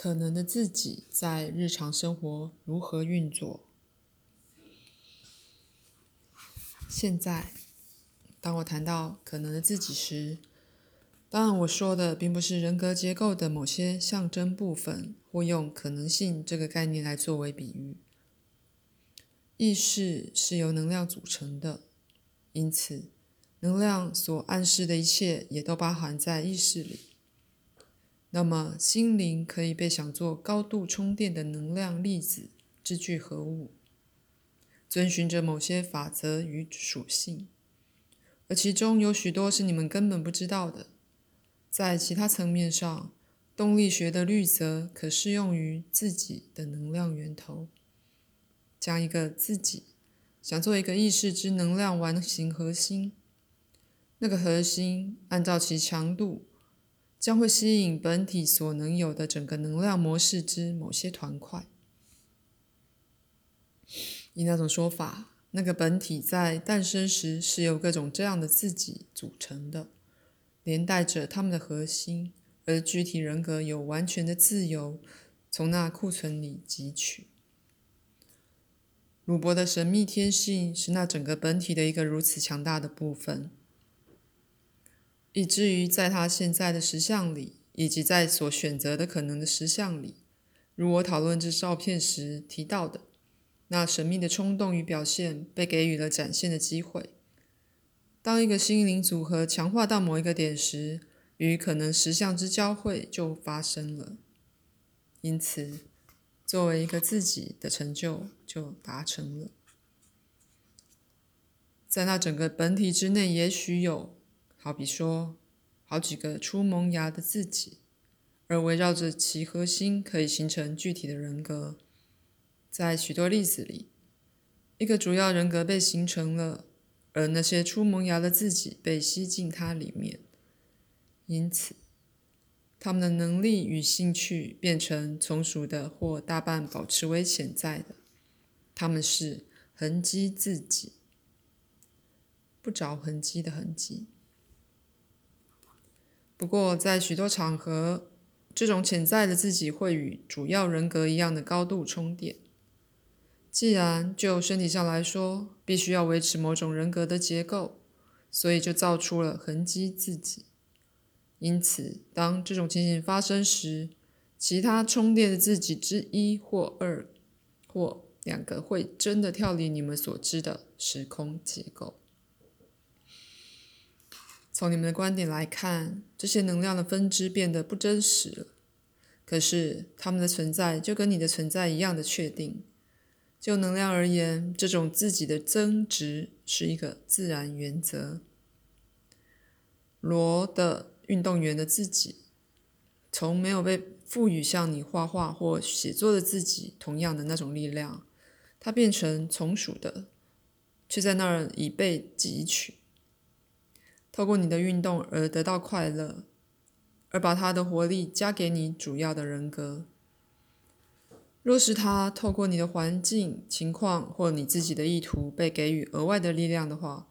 可能的自己在日常生活如何运作。现在，当我谈到可能的自己时，当然我说的并不是人格结构的某些象征部分，或用可能性这个概念来作为比喻。意识是由能量组成的，因此，能量所暗示的一切也都包含在意识里。那么，心灵可以被想作高度充电的能量粒子之聚合物，遵循着某些法则与属性，而其中有许多是你们根本不知道的。在其他层面上，动力学的律则可适用于自己的能量源头。将一个自己想做一个意识之能量完形核心，那个核心按照其强度，将会吸引本体所能有的整个能量模式之某些团块。以那种说法，那个本体在诞生时是由各种这样的自己组成的。连带着他们的核心，而具体人格有完全的自由，从那库存里汲取。鲁伯的神秘天性是那整个本体的一个如此强大的部分，以至于在他现在的实相里，以及在所选择的可能的实相里，如我讨论这照片时提到的，那神秘的冲动与表现被给予了展现的机会。当一个心灵组合强化到某一个点时，与可能实相之交汇就发生了。因此，作为一个自己的成就就达成了。在那整个本体之内，也许有，好比说，好几个出萌芽的自己，而围绕着其核心可以形成具体的人格。在许多例子里，一个主要人格被形成了。而那些出萌芽的自己被吸进它里面，因此，他们的能力与兴趣变成从属的或大半保持为潜在的。他们是痕迹自己，不着痕迹的痕迹。不过，在许多场合，这种潜在的自己会与主要人格一样的高度充电。既然就身体上来说，必须要维持某种人格的结构，所以就造出了痕迹自己。因此，当这种情形发生时，其他充电的自己之一或二或两个会真的跳离你们所知的时空结构。从你们的观点来看，这些能量的分支变得不真实了。可是，它们的存在就跟你的存在一样的确定。就能量而言，这种自己的增值是一个自然原则。罗的运动员的自己，从没有被赋予像你画画或写作的自己同样的那种力量，它变成从属的，却在那儿已被汲取，透过你的运动而得到快乐，而把它的活力加给你主要的人格。若是他透过你的环境情况或你自己的意图被给予额外的力量的话，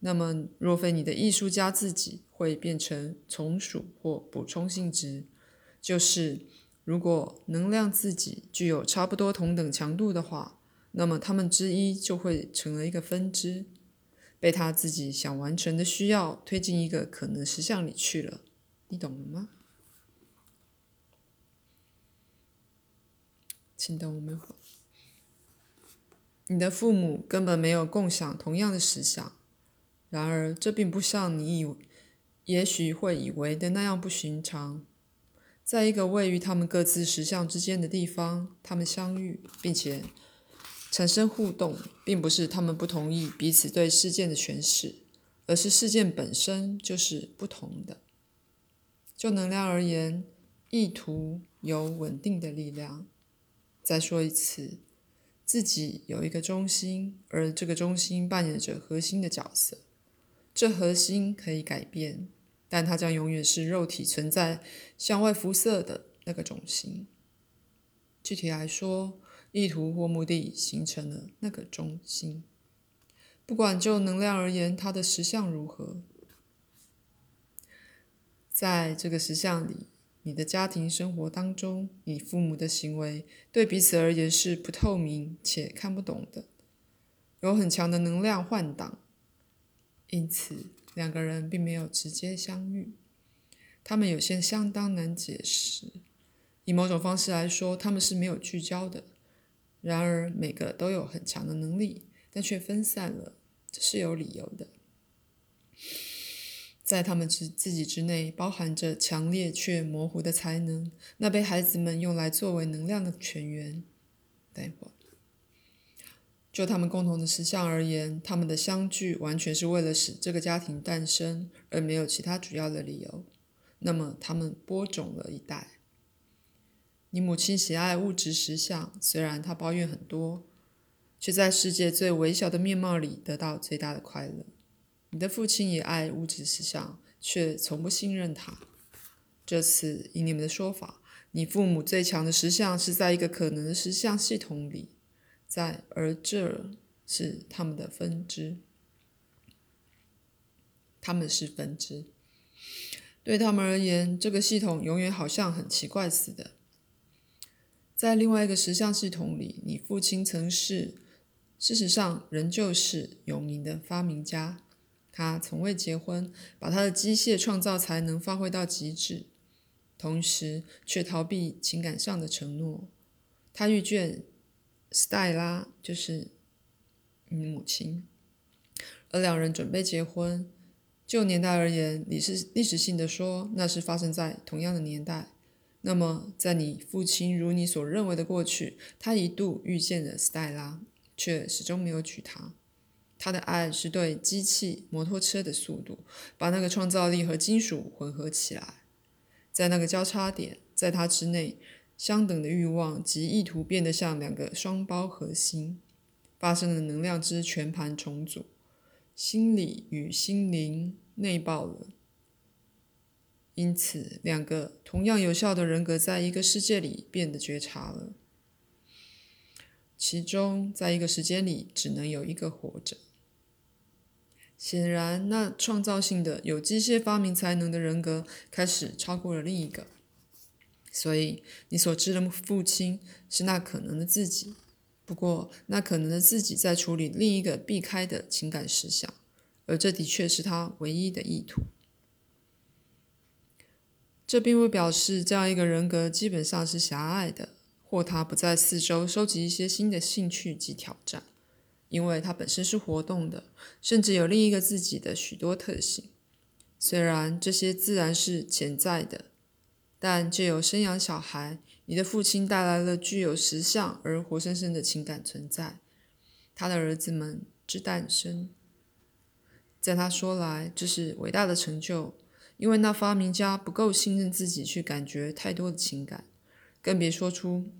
那么若非你的艺术家自己会变成从属或补充性质，就是如果能量自己具有差不多同等强度的话，那么他们之一就会成了一个分支，被他自己想完成的需要推进一个可能实相里去了。你懂了吗？请等我们会。你的父母根本没有共享同样的思想，然而这并不像你以也许会以为的那样不寻常。在一个位于他们各自实相之间的地方，他们相遇并且产生互动，并不是他们不同意彼此对事件的诠释，而是事件本身就是不同的。就能量而言，意图有稳定的力量。再说一次，自己有一个中心，而这个中心扮演着核心的角色。这核心可以改变，但它将永远是肉体存在向外辐射的那个中心。具体来说，意图或目的形成了那个中心。不管就能量而言，它的实相如何，在这个实相里，你的家庭生活当中，你父母的行为对彼此而言是不透明且看不懂的，有很强的能量换挡，因此两个人并没有直接相遇。他们有些相当难解释。以某种方式来说，他们是没有聚焦的。然而，每个都有很强的能力，但却分散了，这是有理由的。在他们之自己之内，包含着强烈却模糊的才能，那被孩子们用来作为能量的泉源。等一会儿，就他们共同的实相而言，他们的相聚完全是为了使这个家庭诞生，而没有其他主要的理由。那么，他们播种了一代。你母亲喜爱物质实相，虽然她抱怨很多，却在世界最微小的面貌里得到最大的快乐。你的父亲也爱物质实相，却从不信任他。这次以你们的说法，你父母最强的实相是在一个可能的实相系统里，在而这是他们的分支，他们是分支。对他们而言，这个系统永远好像很奇怪似的。在另外一个实相系统里，你父亲曾是，事实上仍旧是有名的发明家。他从未结婚，把他的机械创造才能发挥到极致，同时却逃避情感上的承诺。他遇见斯黛拉，就是你母亲，而两人准备结婚。就年代而言，你是历史性的说，那是发生在同样的年代。那么，在你父亲如你所认为的过去，他一度遇见了斯黛拉，却始终没有娶她。他的爱是对机器、摩托车的速度，把那个创造力和金属混合起来。在那个交叉点，在他之内，相等的欲望及意图变得像两个双胞核心，发生了能量之全盘重组，心理与心灵内爆了。因此，两个同样有效的人格在一个世界里变得觉察了。其中，在一个时间里，只能有一个活着。显然，那创造性的、有机械发明才能的人格开始超过了另一个。所以，你所知的父亲是那可能的自己。不过，那可能的自己在处理另一个避开的情感实相，而这的确是他唯一的意图。这并不表示这样一个人格基本上是狭隘的，或他不在四周收集一些新的兴趣及挑战，因为他本身是活动的，甚至有另一个自己的许多特性。虽然这些自然是潜在的，但借由生养小孩，你的父亲带来了具有实相而活生生的情感存在。他的儿子们之诞生，在他说来，这是伟大的成就。因为那发明家不够信任自己去感觉太多的情感，更别说出，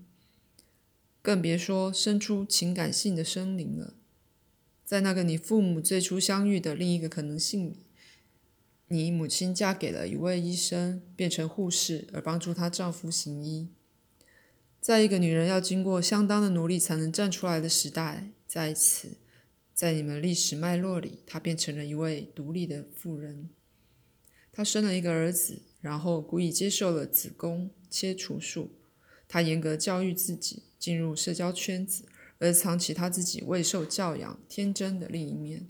更别说生出情感性的生灵了。在那个你父母最初相遇的另一个可能性里，你母亲嫁给了一位医生，变成护士而帮助她丈夫行医。在一个女人要经过相当的努力才能站出来的时代，在此，在你们历史脉络里，她变成了一位独立的妇人。她生了一个儿子，然后故意接受了子宫切除术。她严格教育自己，进入社交圈子，而藏起她自己未受教养、天真的另一面。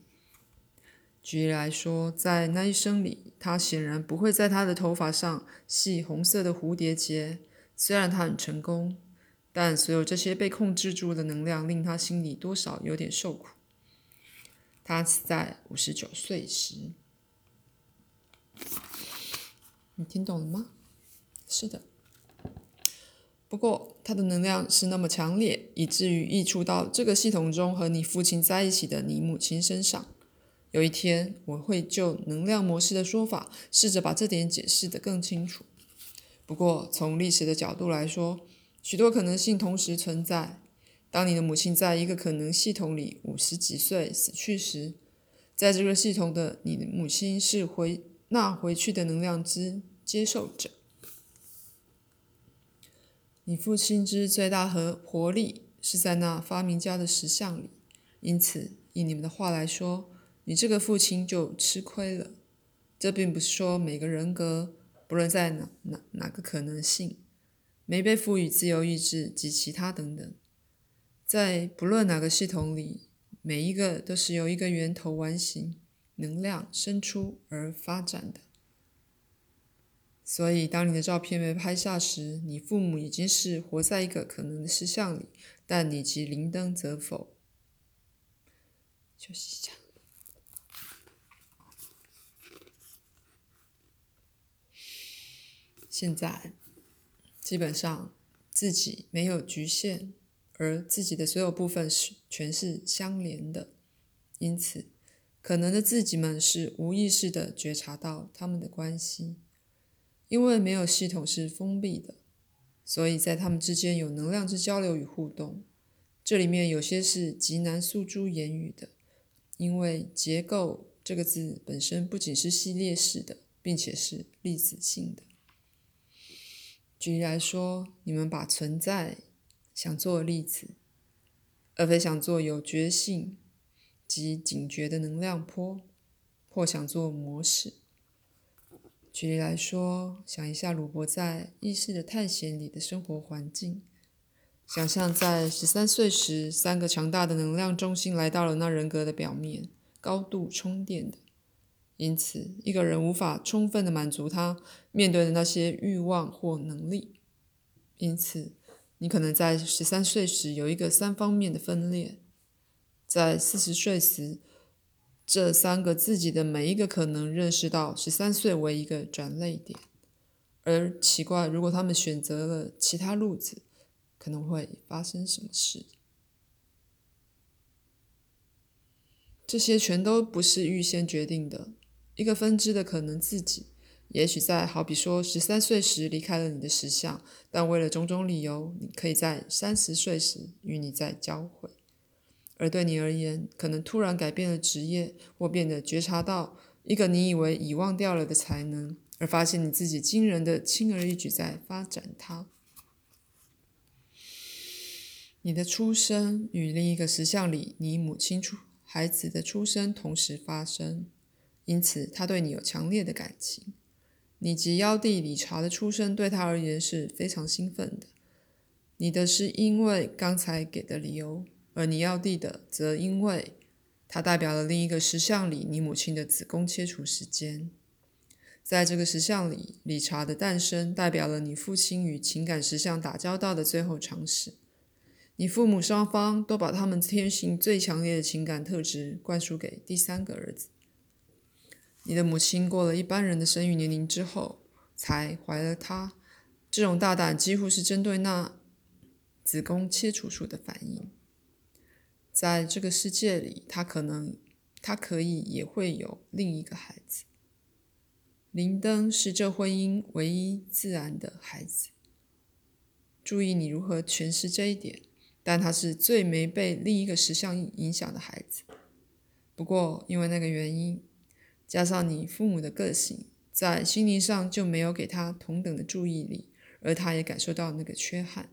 举例来说，在那一生里，她显然不会在她的头发上系红色的蝴蝶结。虽然她很成功，但所有这些被控制住的能量令她心里多少有点受苦。她死在五十九岁时。你听懂了吗？是的。不过，它的能量是那么强烈，以至于溢出到这个系统中和你父亲在一起的你母亲身上。有一天，我会就能量模式的说法，试着把这点解释得更清楚。不过，从历史的角度来说，许多可能性同时存在。当你的母亲在一个可能系统里五十几岁死去时，在这个系统的你的母亲是回。那回去的能量之接受者，你父亲之最大和活力是在那发明家的石像里，因此以你们的话来说，你这个父亲就吃亏了。这并不是说每个人格不论在哪哪哪个可能性，没被赋予自由意志及其他等等，在不论哪个系统里，每一个都是由一个源头完形能量生出而发展的。所以，当你的照片被拍下时，你父母已经是活在一个可能的实相里，但你及灵灯则否。休息一下。现在，基本上自己没有局限，而自己的所有部分是全是相连的，因此，可能的自己们是无意识的觉察到他们的关系。因为没有系统是封闭的，所以在他们之间有能量之交流与互动。这里面有些是极难诉诸言语的，因为“结构”这个字本身不仅是系列式的，并且是粒子性的。举例来说，你们把存在想做粒子，而非想做有觉性及警觉的能量波，或想做模式。举例来说，想一下鲁伯在意识的探险里的生活环境。想象在十三岁时，三个强大的能量中心来到了那人格的表面，高度充电的。因此，一个人无法充分的满足他面对的那些欲望或能力。因此，你可能在十三岁时有一个三方面的分裂，在四十岁时。这三个自己的每一个可能认识到十三岁为一个转类点，而奇怪，如果他们选择了其他路子，可能会发生什么事？这些全都不是预先决定的。一个分支的可能自己，也许在好比说十三岁时离开了你的实像，但为了种种理由，你可以在三十岁时与你再交汇。而对你而言，可能突然改变了职业，或变得觉察到一个你以为遗忘掉了的才能，而发现你自己惊人的轻而易举在发展它。你的出生与另一个实像里你母亲出孩子的出生同时发生，因此他对你有强烈的感情。你及妖帝理查的出生对他而言是非常兴奋的。你的是因为刚才给的理由。而你要地的，则因为它代表了另一个石像里你母亲的子宫切除时间。在这个石像里，理查的诞生代表了你父亲与情感石像打交道的最后尝试。你父母双方都把他们天性最强烈的情感特质灌输给第三个儿子。你的母亲过了一般人的生育年龄之后才怀了他，这种大胆几乎是针对那子宫切除术的反应。在这个世界里，他可能，他可以也会有另一个孩子。林登是这婚姻唯一自然的孩子。注意你如何诠释这一点，但他是最没被另一个实相影响的孩子。不过，因为那个原因，加上你父母的个性，在心灵上就没有给他同等的注意力，而他也感受到那个缺憾。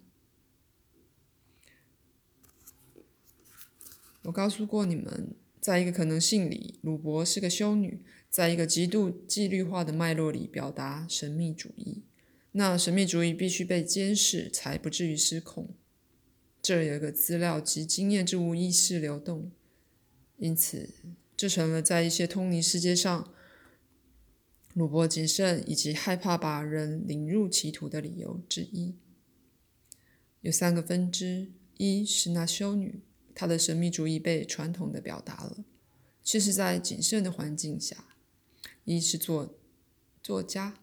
我告诉过你们，在一个可能性里，鲁伯是个修女，在一个极度纪律化的脉络里表达神秘主义。那神秘主义必须被监视，才不至于失控。这有一个资料及经验之无意识流动，因此这成了在一些通灵世界上，鲁伯谨慎以及害怕把人领入歧途的理由之一。有三个分支：一是那修女。他的神秘主义被传统的表达了，却是在谨慎的环境下。一是作作家，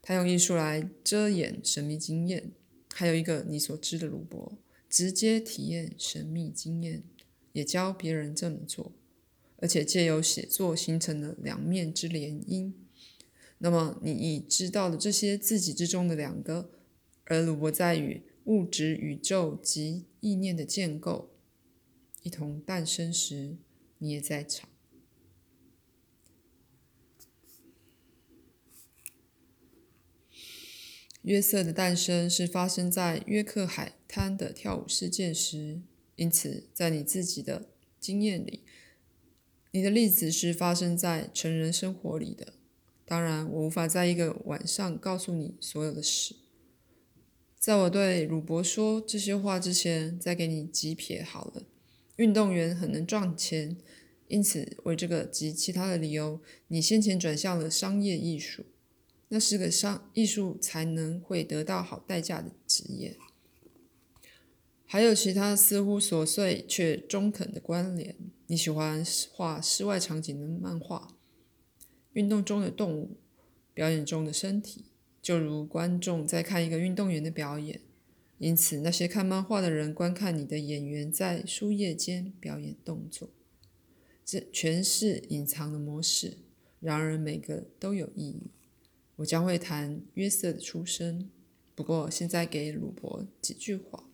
他用艺术来遮掩神秘经验；还有一个你所知的鲁伯，直接体验神秘经验，也教别人这么做，而且借由写作形成了两面之联姻。那么你已知道了这些自己之中的两个，而鲁伯在与物质宇宙及意念的建构。一同诞生时，你也在场。约瑟的诞生是发生在约克海滩的跳舞事件时，因此在你自己的经验里，你的例子是发生在成人生活里的。当然，我无法在一个晚上告诉你所有的事。在我对鲁伯说这些话之前，再给你几撇好了。运动员很能赚钱，因此为这个及其他的理由，你先前转向了商业艺术。那是个商艺术才能会得到好代价的职业。还有其他似乎琐碎却中肯的关联。你喜欢画室外场景的漫画，运动中的动物，表演中的身体，就如观众在看一个运动员的表演。因此，那些看漫画的人观看你的演员在书页间表演动作，这全是隐藏的模式。然而，每个都有意义。我将会谈约瑟的出生，不过现在给鲁伯几句话。